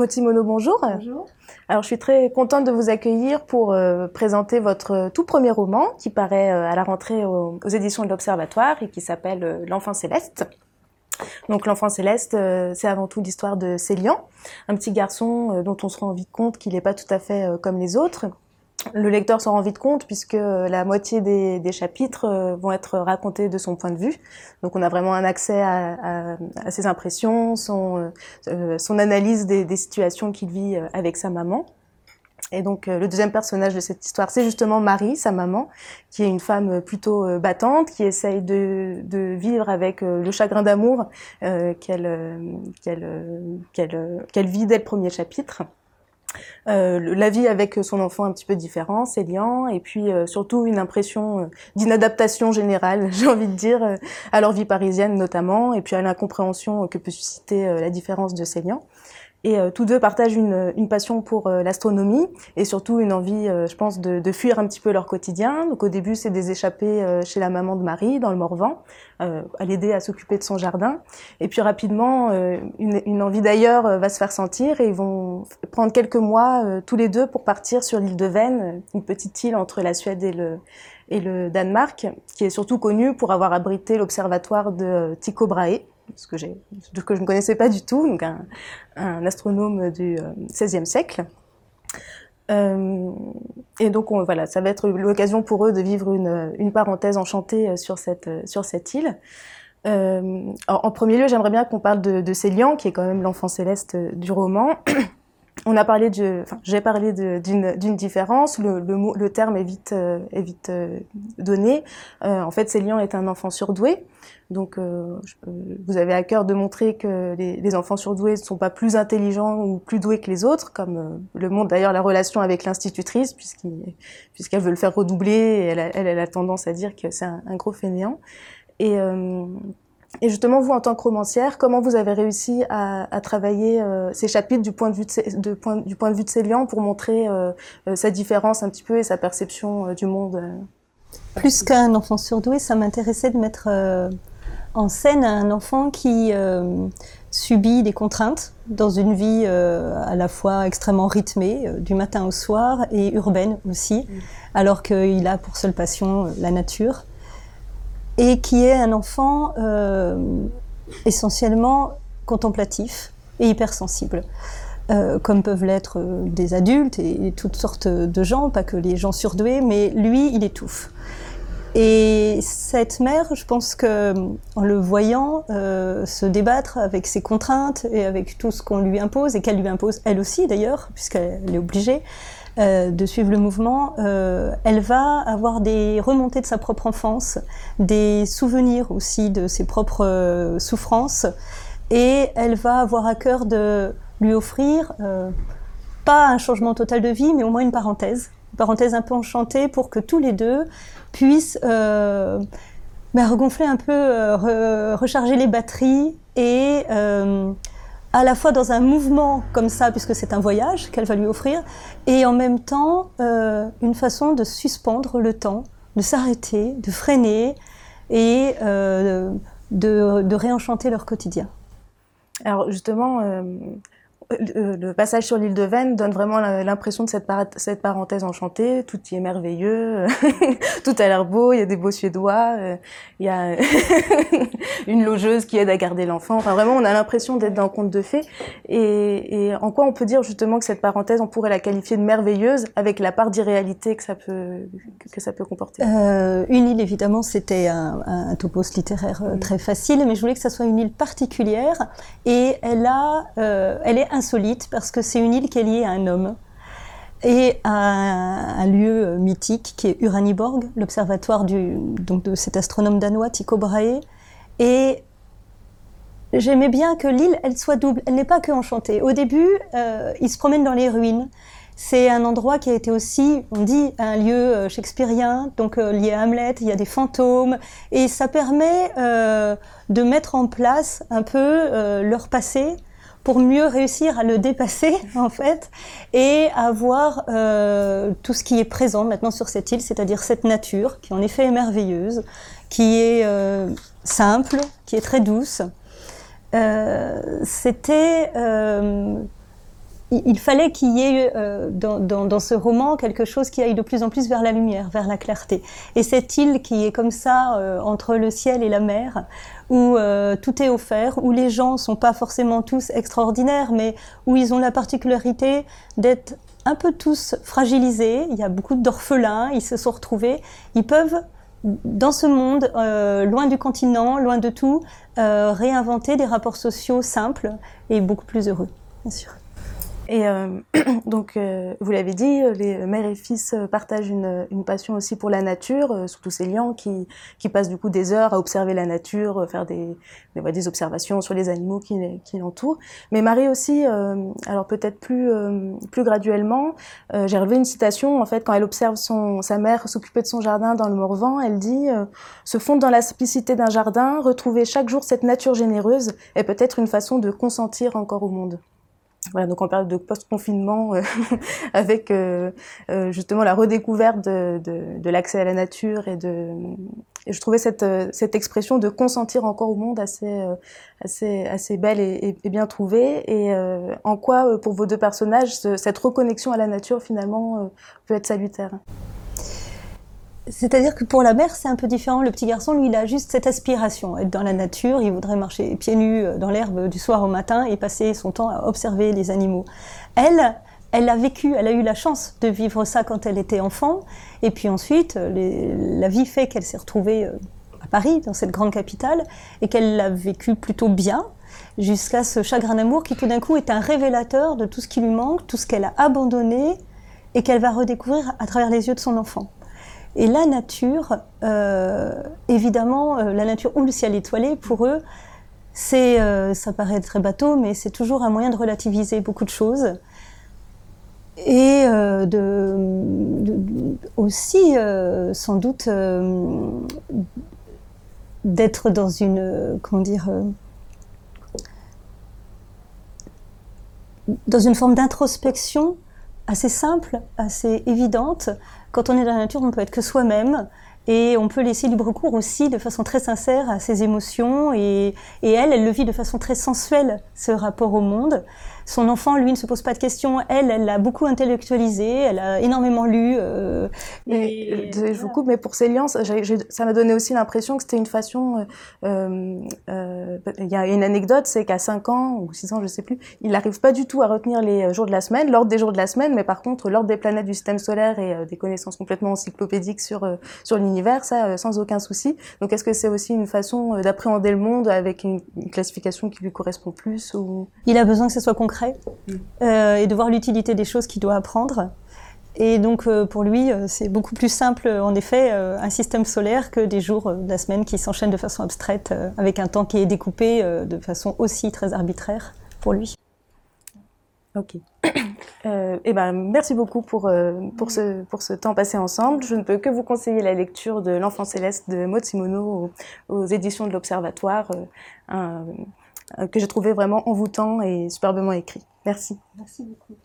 Motimono, bonjour. Bonjour. Alors, je suis très contente de vous accueillir pour euh, présenter votre tout premier roman qui paraît euh, à la rentrée aux, éditions de l'Observatoire et qui s'appelle euh, L'Enfant Céleste. Donc, L'Enfant Céleste, c'est avant tout l'histoire de Célian, un petit garçon dont on se rend vite compte qu'il n'est pas tout à fait comme les autres, le lecteur s'en rend vite compte puisque la moitié des, chapitres euh, vont être racontés de son point de vue. Donc on a vraiment un accès à, ses impressions, son, euh, euh, son analyse des, situations qu'il vit avec sa maman. Et donc le deuxième personnage de cette histoire, c'est justement Marie, sa maman, qui est une femme plutôt battante, qui essaye de, vivre avec le chagrin d'amour qu'elle vit dès le premier chapitre. Euh, la vie avec son enfant un petit peu différent, c'est liant, et puis euh, surtout une impression euh, d'inadaptation générale, j'ai envie de dire, à leur vie parisienne notamment, et puis à l'incompréhension que peut susciter la différence de Célian. Et euh, tous deux partagent une, une passion pour euh, l'astronomie et surtout une envie, euh, je pense, de, de, fuir un petit peu leur quotidien. Donc au début, c'est des échappées chez la maman de Marie, dans le Morvan, à l'aider à s'occuper de son jardin. Et puis rapidement, une, une, envie d'ailleurs va se faire sentir et ils vont prendre quelques mois tous les deux pour partir sur l'île de Vennes, une petite île entre la Suède et le, et le Danemark, qui est surtout connue pour avoir abrité l'observatoire de Tycho Brahe ce que, que je ne connaissais pas du tout, donc un, astronome du XVIe euh, siècle. Euh, et donc on, voilà, ça va être l'occasion pour eux de vivre une, une parenthèse enchantée euh, sur cette, sur cette île. En, premier lieu, j'aimerais bien qu'on parle de, de Célian, qui est quand même l'enfant céleste du roman. On a parlé de, enfin, j'ai parlé d'une différence. Le, le, le, terme est vite, est vite donné. Euh, en fait, Célian est un enfant surdoué. Donc, euh, vous avez à cœur de montrer que les, les, enfants surdoués ne sont pas plus intelligents ou plus doués que les autres, comme euh, le montre d'ailleurs la relation avec l'institutrice, puisqu'elle veut le faire redoubler et elle a, elle, a tendance à dire que c'est un, gros fainéant. Et, euh, et, justement, vous, en tant que romancière, comment vous avez réussi à, à travailler euh, ces chapitres du point de vue de, de point, du point de vue de Célian pour montrer euh, sa différence un petit peu et sa perception du monde Plus qu'un enfant surdoué, ça m'intéressait de mettre en scène un enfant qui euh, subit des contraintes dans une vie euh, à la fois extrêmement rythmée, euh, du matin au soir, et urbaine aussi, mm. alors qu'il a pour seule passion la nature, et qui est un enfant essentiellement contemplatif et hypersensible. comme peuvent l'être des adultes et toutes sortes de gens, pas que les gens surdoués, mais lui, il étouffe. Et cette mère, je pense que en le voyant euh, se débattre avec ses contraintes et avec tout ce qu'on lui impose et qu'elle lui impose elle aussi d'ailleurs, puisqu'elle est obligée euh, de suivre le mouvement, euh, elle va avoir des remontées de sa propre enfance, des souvenirs aussi de ses propres euh, souffrances, et elle va avoir à cœur de lui offrir pas un changement total de vie, mais au moins une parenthèse, une parenthèse un peu enchantée pour que tous les deux puisse euh, bah, regonfler un peu, recharger les batteries et à la fois dans un mouvement comme ça, puisque c'est un voyage qu'elle va lui offrir, et en même temps une façon de suspendre le temps, de s'arrêter, de freiner et de, de, réenchanter leur quotidien. Alors justement, le passage sur l'île de Vennes donne vraiment l'impression de cette, cette, parenthèse enchantée. Tout y est merveilleux, tout a l'air beau, il y a des beaux Suédois, euh, il y a une logeuse qui aide à garder l'enfant. Enfin, vraiment, on a l'impression d'être dans un conte de fées. Et, et, en quoi on peut dire justement que cette parenthèse, on pourrait la qualifier de merveilleuse avec la part d'irréalité que ça peut que ça peut comporter? Euh, Une île, évidemment, c'était un, un, topos littéraire euh, très facile, mais je voulais que ça soit une île particulière. Et elle a, euh, elle est insolite parce que c'est une île qui est liée à un homme et à un, lieu mythique qui est Uraniborg, l'observatoire de cet astronome danois Tycho Brahe. Et j'aimais bien que l'île, elle soit double. Elle n'est pas que enchantée. Au début, euh, il se promène dans les ruines. C'est un endroit qui a été aussi, on dit, un lieu euh, shakespearien, donc euh, lié à Hamlet, il y a des fantômes, et ça permet euh, de mettre en place un peu leur passé, pour mieux réussir à le dépasser en fait et à voir euh, tout ce qui est présent maintenant sur cette île, c'est-à-dire cette nature qui en effet est merveilleuse, qui est euh, simple, qui est très douce. Euh, C'était euh, il fallait qu'il y ait dans, ce roman quelque chose qui aille de plus en plus vers la lumière, vers la clarté. Et cette île qui est comme ça entre le ciel et la mer, où euh, tout est offert, où les gens sont pas forcément tous extraordinaires, mais où ils ont la particularité d'être un peu tous fragilisés. Il y a beaucoup d'orphelins, ils se sont retrouvés, ils peuvent dans ce monde, loin du continent, loin de tout, réinventer des rapports sociaux simples et beaucoup plus heureux, bien sûr. Et euh, donc, euh, vous l'avez dit, les mères et fils partagent une, une passion aussi pour la nature, euh, surtout ces lions qui, qui passent du coup des heures à observer la nature, faire des, des, des observations sur les animaux qui, qui l'entourent. Mais Marie aussi, alors peut-être plus, plus graduellement, j'ai relevé une citation, en fait, quand elle observe son, sa mère s'occuper de son jardin dans le Morvan, elle dit Se fondre dans la simplicité d'un jardin, retrouver chaque jour cette nature généreuse est peut-être une façon de consentir encore au monde. Voilà, donc en période de post-confinement, euh, avec euh, euh, justement la redécouverte de, de, de l'accès à la nature et de, je trouvais cette, cette expression de consentir encore au monde assez, assez, assez belle et, et bien trouvée. Et en quoi, pour vos deux personnages, cette reconnexion à la nature finalement peut être salutaire? C'est-à-dire que pour la mère, c'est un peu différent. Le petit garçon, lui, il a juste cette aspiration, être dans la nature. Il voudrait marcher pieds nus euh, dans l'herbe du soir au matin et passer son temps à observer les animaux. Elle, elle a vécu, elle a eu la chance de vivre ça quand elle était enfant. Et puis ensuite, la vie fait qu'elle s'est retrouvée euh, à Paris, dans cette grande capitale, et qu'elle l'a vécu plutôt bien, jusqu'à ce chagrin d'amour qui tout d'un coup est un révélateur de tout ce qui lui manque, tout ce qu'elle a abandonné, et qu'elle va redécouvrir à travers les yeux de son enfant. Et la nature, euh, évidemment, euh, la nature ou le ciel étoilé, pour eux, c'est, euh, ça paraît très bateau, mais c'est toujours un moyen de relativiser beaucoup de choses. Et de, aussi, sans doute, d'être dans une, comment dire, dans une forme d'introspection assez simple, assez évidente, quand on est dans la nature, on peut être que soi-même et on peut laisser libre cours aussi de façon très sincère à ses émotions et, et elle, elle le vit de façon très sensuelle, ce rapport au monde. Son enfant, lui, ne se pose pas de questions. Elle, elle l'a beaucoup intellectualisé, elle a énormément lu. Euh, et, je vous coupe, mais pour Célian, ça m'a donné aussi l'impression que c'était une façon... Euh, euh, il y a une anecdote, c'est qu'à 5 ans ou 6 ans, je sais plus, il n'arrive pas du tout à retenir les jours de la semaine, l'ordre des jours de la semaine, mais par contre, l'ordre des planètes du système solaire et euh, des connaissances complètement encyclopédiques sur, euh, sur l'univers, ça, euh, sans aucun souci. Donc, est-ce que c'est aussi une façon d'appréhender le monde avec une, une, classification qui lui correspond plus ou... Il a besoin que ce soit concret euh, et de voir l'utilité des choses qu'il doit apprendre. Et donc euh, pour lui, euh, c'est beaucoup plus simple, en effet, un système solaire que des jours de la semaine qui s'enchaînent de façon abstraite, avec un temps qui est découpé de façon aussi très arbitraire pour lui. Ok. Euh, eh ben, merci beaucoup pour, pour, ce, pour ce temps passé ensemble. Je ne peux que vous conseiller la lecture de L'Enfant Céleste de Maud aux, éditions de l'Observatoire. Que j'ai trouvé vraiment envoûtant et superbement écrit. Merci. Merci beaucoup.